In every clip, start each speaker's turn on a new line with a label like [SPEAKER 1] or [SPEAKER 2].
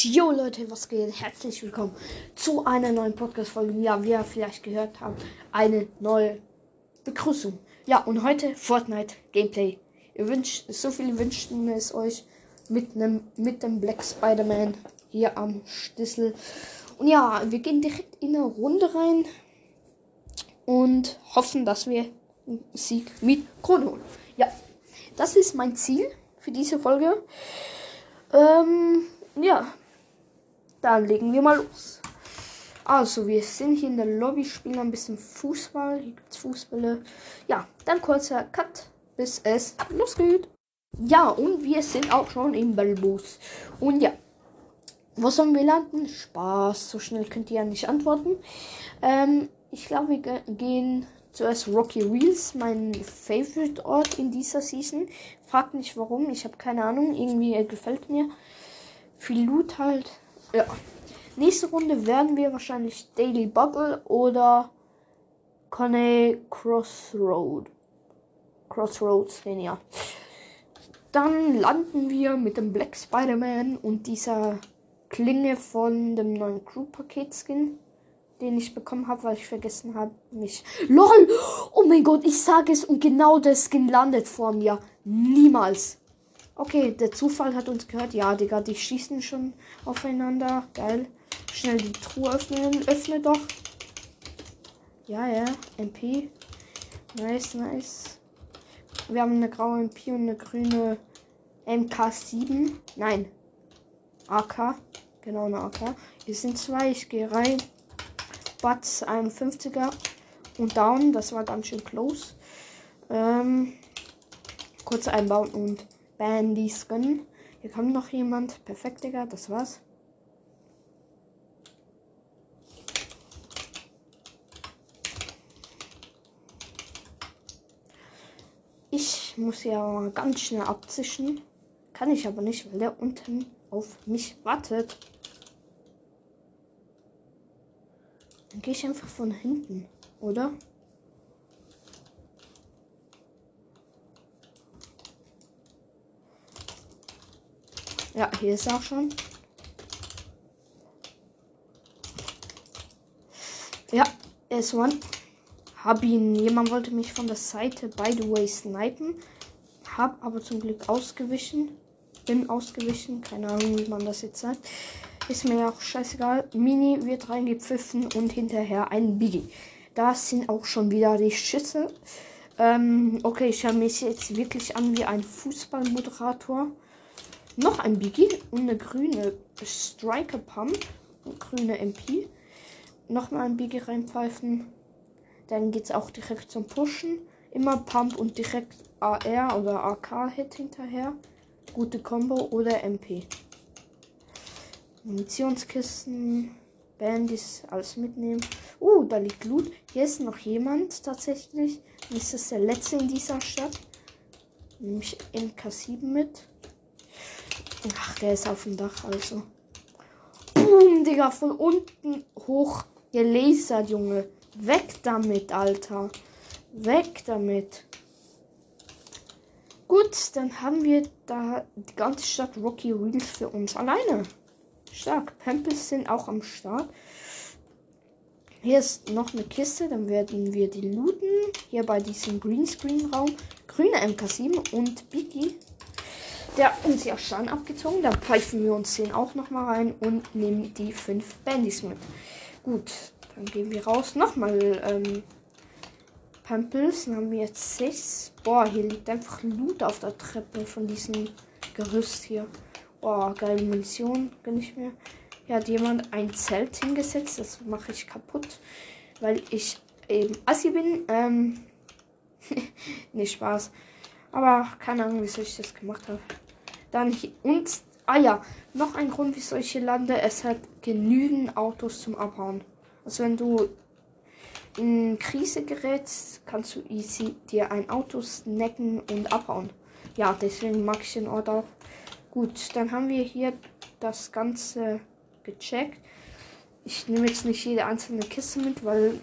[SPEAKER 1] Jo Leute, was geht? Herzlich willkommen zu einer neuen Podcast-Folge. Ja, wie ihr vielleicht gehört habt, eine neue Begrüßung. Ja, und heute Fortnite Gameplay. Ihr wünscht, so viele wünschten es euch mit einem mit dem Black Spider-Man hier am Schlüssel. Und ja, wir gehen direkt in eine Runde rein und hoffen, dass wir einen Sieg mit Krone holen. Ja, das ist mein Ziel für diese Folge. Ähm, ja, dann legen wir mal los. Also, wir sind hier in der Lobby, spielen ein bisschen Fußball. Hier gibt es Fußbälle. Ja, dann kurzer Cut, bis es losgeht. Ja, und wir sind auch schon im Ballbus. Und ja, wo sollen wir landen? Spaß, so schnell könnt ihr ja nicht antworten. Ähm, ich glaube, wir gehen zuerst Rocky Reels, mein Favorite Ort in dieser Season. Fragt nicht warum, ich habe keine Ahnung. Irgendwie gefällt mir. Viel Loot halt. Ja. Nächste Runde werden wir wahrscheinlich Daily Bubble oder Coney Crossroad. Crossroads gehen, ja. Dann landen wir mit dem Black Spider-Man und dieser Klinge von dem neuen Crew-Paket-Skin, den ich bekommen habe, weil ich vergessen habe, mich. LOL! Oh mein Gott, ich sage es und genau der Skin landet vor mir. Niemals. Okay, der Zufall hat uns gehört. Ja, Digga, die schießen schon aufeinander. Geil. Schnell die Truhe öffnen. Öffne doch. Ja, ja. MP. Nice, nice. Wir haben eine graue MP und eine grüne MK7. Nein. AK. Genau, eine AK. Hier sind zwei. Ich gehe rein. Batz 51er. Und down. Das war ganz schön close. Ähm, kurz einbauen und Bandy Skin. Hier kommt noch jemand. Perfekt, Digga. Das war's. Ich muss ja mal ganz schnell abzischen. Kann ich aber nicht, weil der unten auf mich wartet. Dann gehe ich einfach von hinten, oder? Ja, hier ist er auch schon. Ja, er ist one. Hab ihn. Jemand wollte mich von der Seite, by the way, snipen. Hab aber zum Glück ausgewichen. Bin ausgewichen. Keine Ahnung, wie man das jetzt sagt. Ist mir auch scheißegal. Mini wird reingepfiffen und hinterher ein Biggie. Das sind auch schon wieder die Schüsse. Ähm, okay, ich höre mich jetzt wirklich an wie ein Fußballmoderator. Noch ein Biggie und eine grüne Striker Pump. Und grüne MP. Nochmal ein Biggie reinpfeifen. Dann geht es auch direkt zum Pushen. Immer Pump und direkt AR oder AK-Hit hinterher. Gute Combo oder MP. Munitionskisten, Bandys, alles mitnehmen. Uh, da liegt Loot. Hier ist noch jemand tatsächlich. Das ist der letzte in dieser Stadt. Nehme ich MK7 mit. Ach, der ist auf dem Dach, also. Boom, Digga, von unten hoch gelasert, Junge. Weg damit, Alter. Weg damit. Gut, dann haben wir da die ganze Stadt Rocky Reels für uns alleine. Stark. Pampers sind auch am Start. Hier ist noch eine Kiste, dann werden wir die looten. Hier bei diesem Greenscreen-Raum. Grüne MK7 und Biggie der uns ja schon abgezogen. Da pfeifen wir uns den auch noch mal rein und nehmen die fünf Bandys mit. Gut, dann gehen wir raus. Nochmal ähm, Pampels. Dann haben wir jetzt sechs. Boah, hier liegt einfach Loot auf der Treppe von diesem Gerüst hier. Boah, geile Munition. Gönn ich mir. Hier hat jemand ein Zelt hingesetzt. Das mache ich kaputt. Weil ich eben Assi bin. Ähm, nicht Spaß. Aber keine Ahnung, wieso ich das gemacht habe. Dann und, ah ja, noch ein Grund, wieso ich hier lande. Es hat genügend Autos zum Abhauen. Also wenn du in Krise gerätst, kannst du easy dir ein Auto snacken und abhauen. Ja, deswegen mag ich den Ort auch. Gut, dann haben wir hier das Ganze gecheckt. Ich nehme jetzt nicht jede einzelne Kiste mit, weil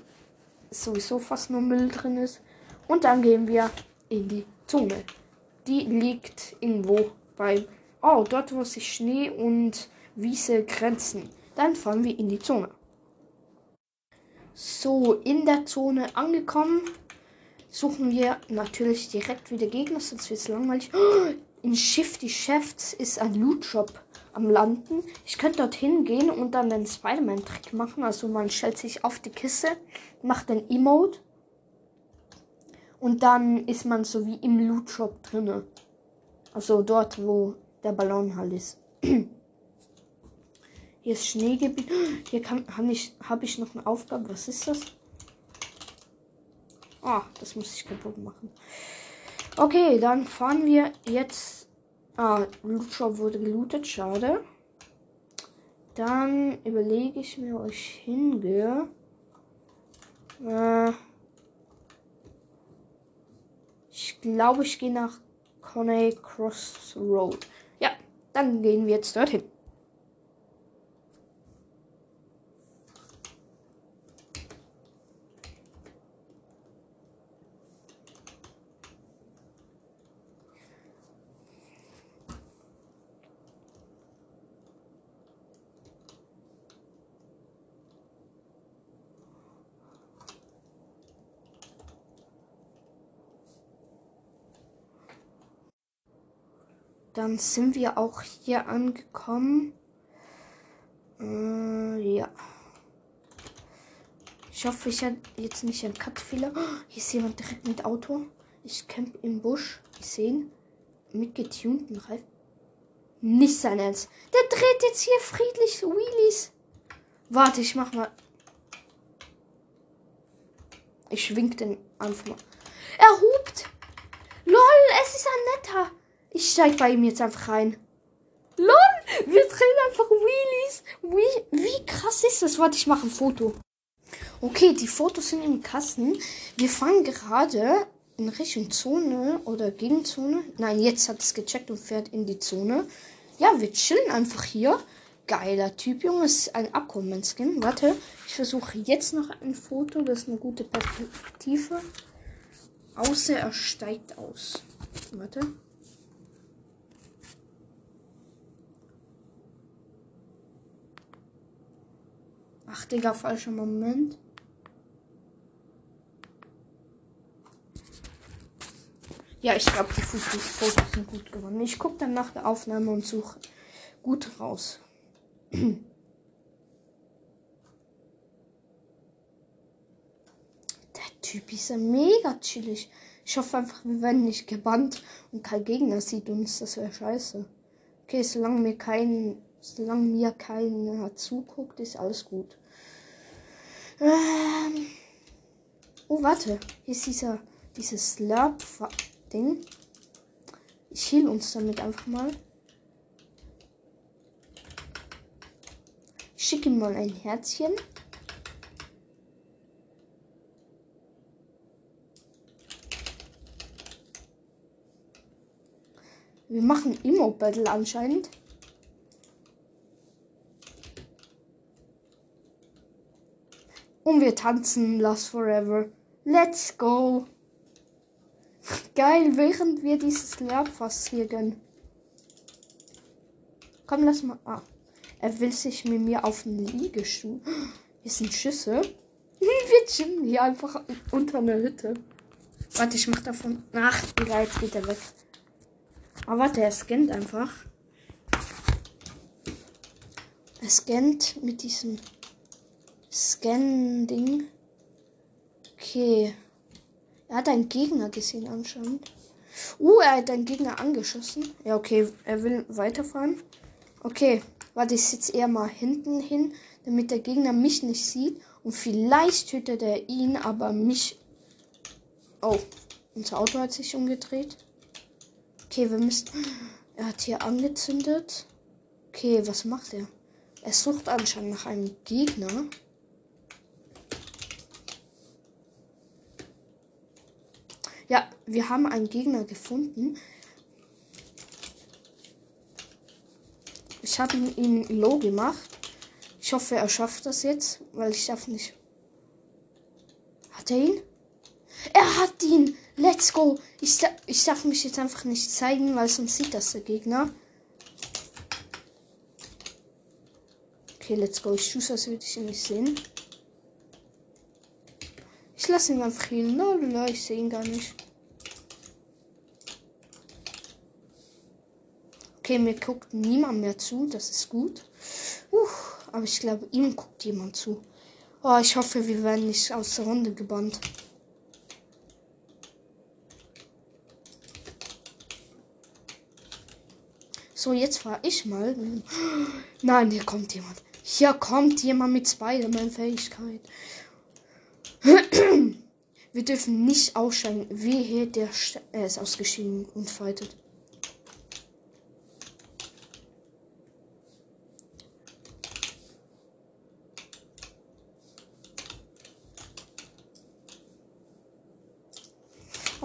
[SPEAKER 1] sowieso fast nur Müll drin ist. Und dann gehen wir in die Zone. Die liegt irgendwo bei. Oh, dort wo sich Schnee und Wiese grenzen. Dann fahren wir in die Zone. So, in der Zone angekommen, suchen wir natürlich direkt wieder Gegner, sonst wird es langweilig. In Shifty Chefs ist ein Loot Shop am Landen. Ich könnte dorthin gehen und dann den Spider-Man-Trick machen. Also man stellt sich auf die Kiste, macht den Emote und dann ist man so wie im Loot Shop drinne. Also dort, wo der Ballon halt ist. Hier ist Schneegebiet. Hier habe ich, hab ich noch eine Aufgabe. Was ist das? Ah, das muss ich kaputt machen. Okay, dann fahren wir jetzt. Ah, Lootshop wurde gelootet. Schade. Dann überlege ich mir, wo ich hingehe. Äh, ich glaube, ich gehe nach Coney Crossroad. Ja, dann gehen wir jetzt dorthin. Dann sind wir auch hier angekommen. Äh, ja. Ich hoffe, ich habe jetzt nicht einen Cut-Fehler. Oh, hier ist jemand direkt mit Auto. Ich camp im Busch. Ich sehe ihn. Mit getunten Reifen. Nicht sein Ernst. Der dreht jetzt hier friedlich Wheelies. Warte, ich mach mal. Ich schwing den einfach mal. Er hupt. Lol, es ist ein netter. Ich steig bei ihm jetzt einfach rein. LOL! Wir drehen einfach Wheelies. Wie, wie krass ist das? Warte, ich mache ein Foto. Okay, die Fotos sind im Kasten. Wir fahren gerade in Richtung Zone oder Gegenzone. Nein, jetzt hat es gecheckt und fährt in die Zone. Ja, wir chillen einfach hier. Geiler Typ, Junge. ist ein Aquaman-Skin. Warte, ich versuche jetzt noch ein Foto. Das ist eine gute Perspektive. Außer er steigt aus. Warte. Ach, Digga, falscher Moment. Ja, ich glaube, die Fotos sind gut geworden. Ich gucke dann nach der Aufnahme und suche gut raus. der Typ ist ja mega chillig. Ich hoffe einfach, wir werden nicht gebannt und kein Gegner sieht uns. Das wäre scheiße. Okay, solange mir kein, solange mir keiner zuguckt, ist alles gut. Ähm. Oh, warte. Hier ist dieser, dieses Slurp-Ding. Ich heal uns damit einfach mal. Ich schicke ihm mal ein Herzchen. Wir machen Immo-Battle anscheinend. Und wir tanzen Last Forever. Let's go. Geil, während wir dieses Lehrfass hier gönnen. Komm, lass mal. Ah. Er will sich mit mir auf den Liegestuhl. Hier sind Schüsse. wir chillen hier einfach unter einer Hütte. Warte, ich mach davon. Ach, jetzt geht er weg. Aber warte, er scannt einfach. Er scannt mit diesem Scan-Ding. Okay. Er hat einen Gegner gesehen anscheinend. Uh, er hat einen Gegner angeschossen. Ja, okay. Er will weiterfahren. Okay. Warte, ich sitze eher mal hinten hin, damit der Gegner mich nicht sieht. Und vielleicht tötet er ihn, aber mich. Oh, unser Auto hat sich umgedreht. Okay, wir müssen. Er hat hier angezündet. Okay, was macht er? Er sucht anscheinend nach einem Gegner. Ja, wir haben einen Gegner gefunden. Ich habe ihn low gemacht. Ich hoffe, er schafft das jetzt, weil ich darf nicht. Hat er ihn? Er hat ihn! Let's go! Ich, ich darf mich jetzt einfach nicht zeigen, weil sonst sieht das der Gegner. Okay, let's go. Ich tue das würde ich ihn nicht sehen. Ich lasse ihn einfach hier. No, ich sehe ihn gar nicht. Okay, mir guckt niemand mehr zu. Das ist gut. Uh, aber ich glaube, ihm guckt jemand zu. Oh, ich hoffe, wir werden nicht aus der Runde gebannt. So, jetzt fahre ich mal. Nein, hier kommt jemand. Hier kommt jemand mit Spider-Man-Fähigkeit. Wir dürfen nicht aussteigen. Wie hier der St er ist ausgeschieden und fightet.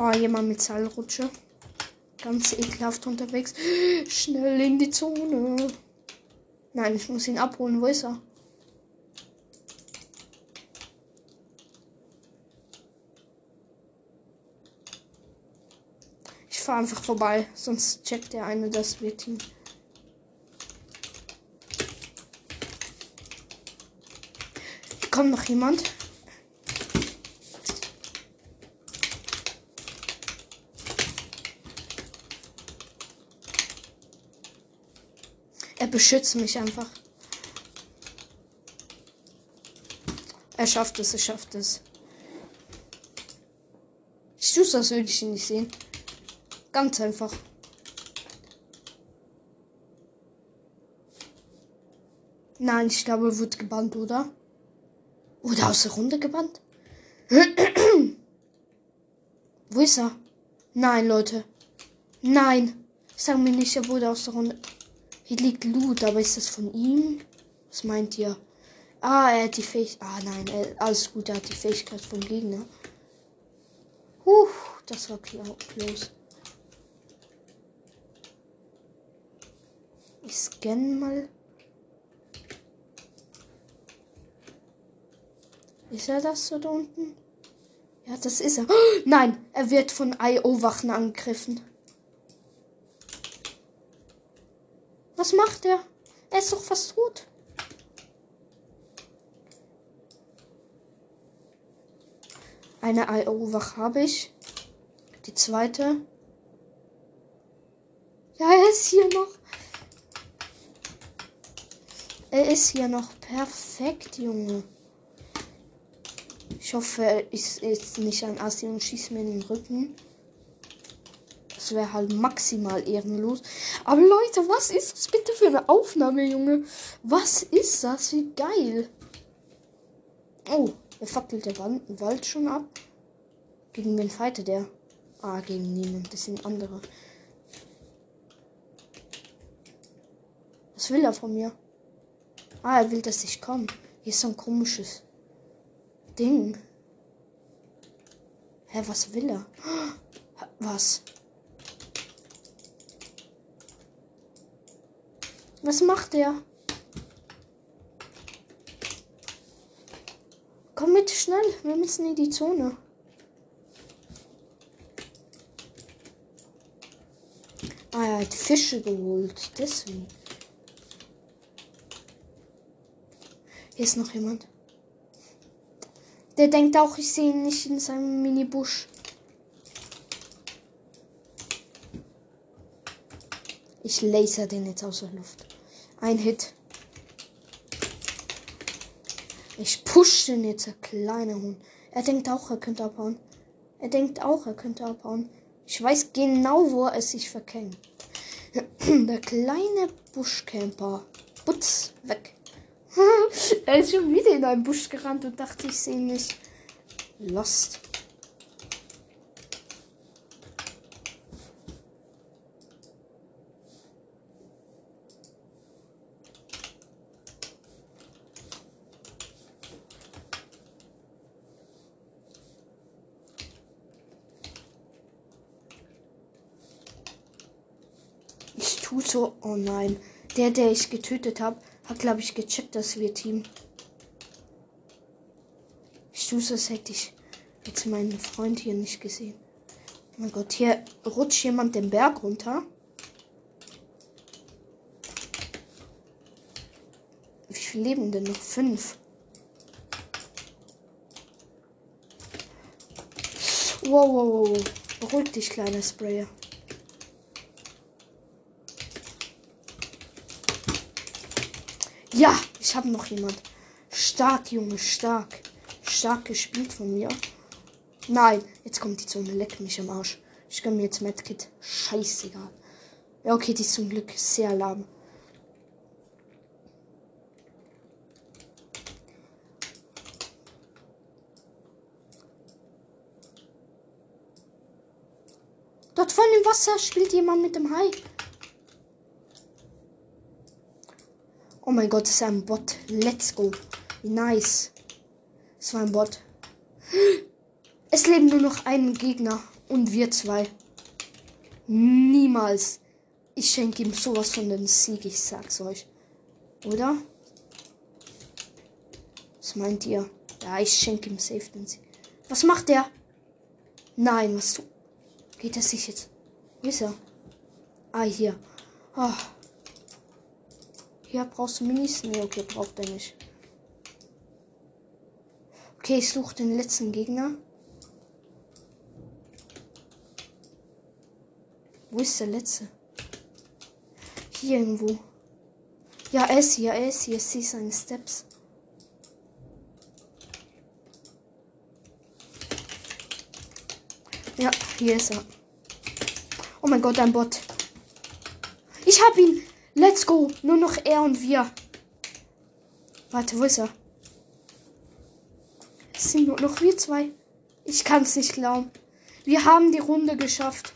[SPEAKER 1] Oh, jemand mit Seilrutsche. Ganz ekelhaft unterwegs. Schnell in die Zone. Nein, ich muss ihn abholen. Wo ist er? Ich fahre einfach vorbei, sonst checkt der eine das wir Team. Kommt noch jemand? Er beschützt mich einfach. Er schafft es, er schafft es. Ich tue das würde ich ihn nicht sehen. Ganz einfach. Nein, ich glaube, er wird gebannt, oder? Oder aus der Runde gebannt? Wo ist er? Nein, Leute. Nein. Sag mir nicht, er wurde aus der Runde. Hier liegt Loot, aber ist das von ihm? Was meint ihr? Ah, er hat die Fähigkeit. Ah, nein, er, alles gut, er hat die Fähigkeit vom Gegner. Huh, das war close. Ich scanne mal. Ist er das so da unten? Ja, das ist er. Nein, er wird von IO-Wachen angegriffen. Was macht er? Er ist doch fast tot. Eine IO-Wach habe ich. Die zweite. Ja, er ist hier noch. Er ist hier noch perfekt, Junge. Ich hoffe, er ist jetzt nicht ein Assi und schießt mir in den Rücken wäre halt maximal ehrenlos. Aber Leute, was ist das bitte für eine Aufnahme, Junge? Was ist das? Wie geil. Oh, er fackelt der Wald schon ab. Gegen wen fightet der? Ah, gegen niemand. Das sind andere. Was will er von mir? Ah, er will, dass ich komme. Hier ist so ein komisches Ding. Hä, was will er? Was? Was macht der? Komm mit schnell, wir müssen in die Zone. Ah, er hat Fische geholt, deswegen. Hier ist noch jemand. Der denkt auch, ich sehe ihn nicht in seinem Mini-Busch. Ich laser den jetzt aus der Luft. Ein Hit. Ich push den jetzt, der kleine Hund. Er denkt auch, er könnte abhauen. Er denkt auch, er könnte abhauen. Ich weiß genau, wo er sich verkennt. Der kleine Buschcamper. Putz, weg. er ist schon wieder in einen Busch gerannt und dachte, ich sehe ihn nicht. Lost. Tut so. Oh nein. Der, der ich getötet habe, hat, glaube ich, gecheckt, dass wir Team. Ich tue als hätte ich jetzt meinen Freund hier nicht gesehen. Oh mein Gott, hier rutscht jemand den Berg runter. Wie viel leben denn noch? Fünf. Wow, wow, wow. Beruhig dich, kleiner Sprayer. Ja, ich habe noch jemand. Stark, Junge, stark. Stark gespielt von mir. Nein, jetzt kommt die Zone. Leck mich am Arsch. Ich kann mir jetzt Medkit. Scheißegal. Ja, okay, die ist zum Glück sehr lahm. Dort vorne im Wasser spielt jemand mit dem Hai. Oh mein Gott, das ist ein Bot. Let's go. Nice. Es war ein Bot. Es leben nur noch ein Gegner und wir zwei. Niemals. Ich schenke ihm sowas von den Sieg, ich sag's euch. Oder? Was meint ihr? Ja, ich schenke ihm safe den Sieg. Was macht der? Nein, was. Geht er sich jetzt? Wo ist er? Ah, hier. Oh. Hier brauchst du Minis? Nee, okay, braucht er nicht. Okay, ich suche den letzten Gegner. Wo ist der letzte? Hier irgendwo. Ja, er ist hier, er ist hier. Ich sehe seine Steps. Ja, hier ist er. Oh mein Gott, ein Bot. Ich hab ihn. Let's go. Nur noch er und wir. Warte, wo ist er? Es sind nur noch wir zwei. Ich kann es nicht glauben. Wir haben die Runde geschafft.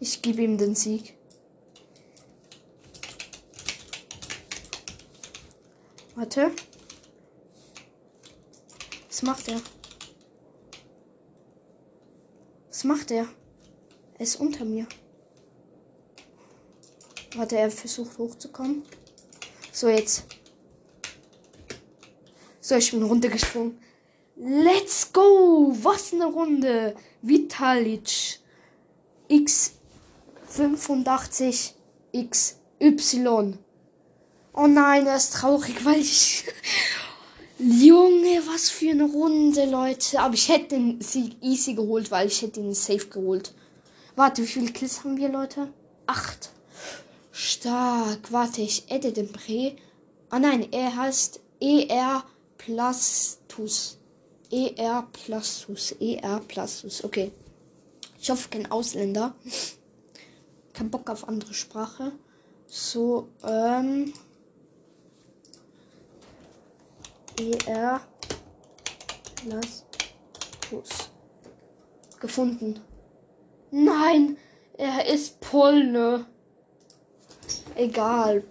[SPEAKER 1] Ich gebe ihm den Sieg. Warte. Was macht er? Was macht er? Er ist unter mir. Warte, er versucht hochzukommen. So, jetzt. So, ich bin runtergesprungen. Let's go! Was eine Runde! Vitalic. X85 XY. Oh nein, er ist traurig, weil ich. Junge, was für eine Runde, Leute. Aber ich hätte den Sieg easy geholt, weil ich hätte ihn safe geholt. Warte, wie viele Kills haben wir, Leute? Acht. Stark. Warte, ich edit den Prä. Ah nein, er heißt ER Plastus. ER Plastus. ER Plastus. Okay. Ich hoffe, kein Ausländer. Kein Bock auf andere Sprache. So, ähm. ER Plastus. Gefunden. Nein, er ist Polne. Egal.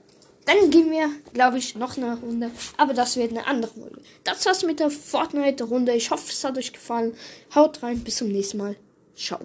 [SPEAKER 1] Dann gehen wir, glaube ich, noch eine Runde. Aber das wird eine andere Runde. Das war's mit der Fortnite-Runde. Ich hoffe, es hat euch gefallen. Haut rein, bis zum nächsten Mal. Ciao.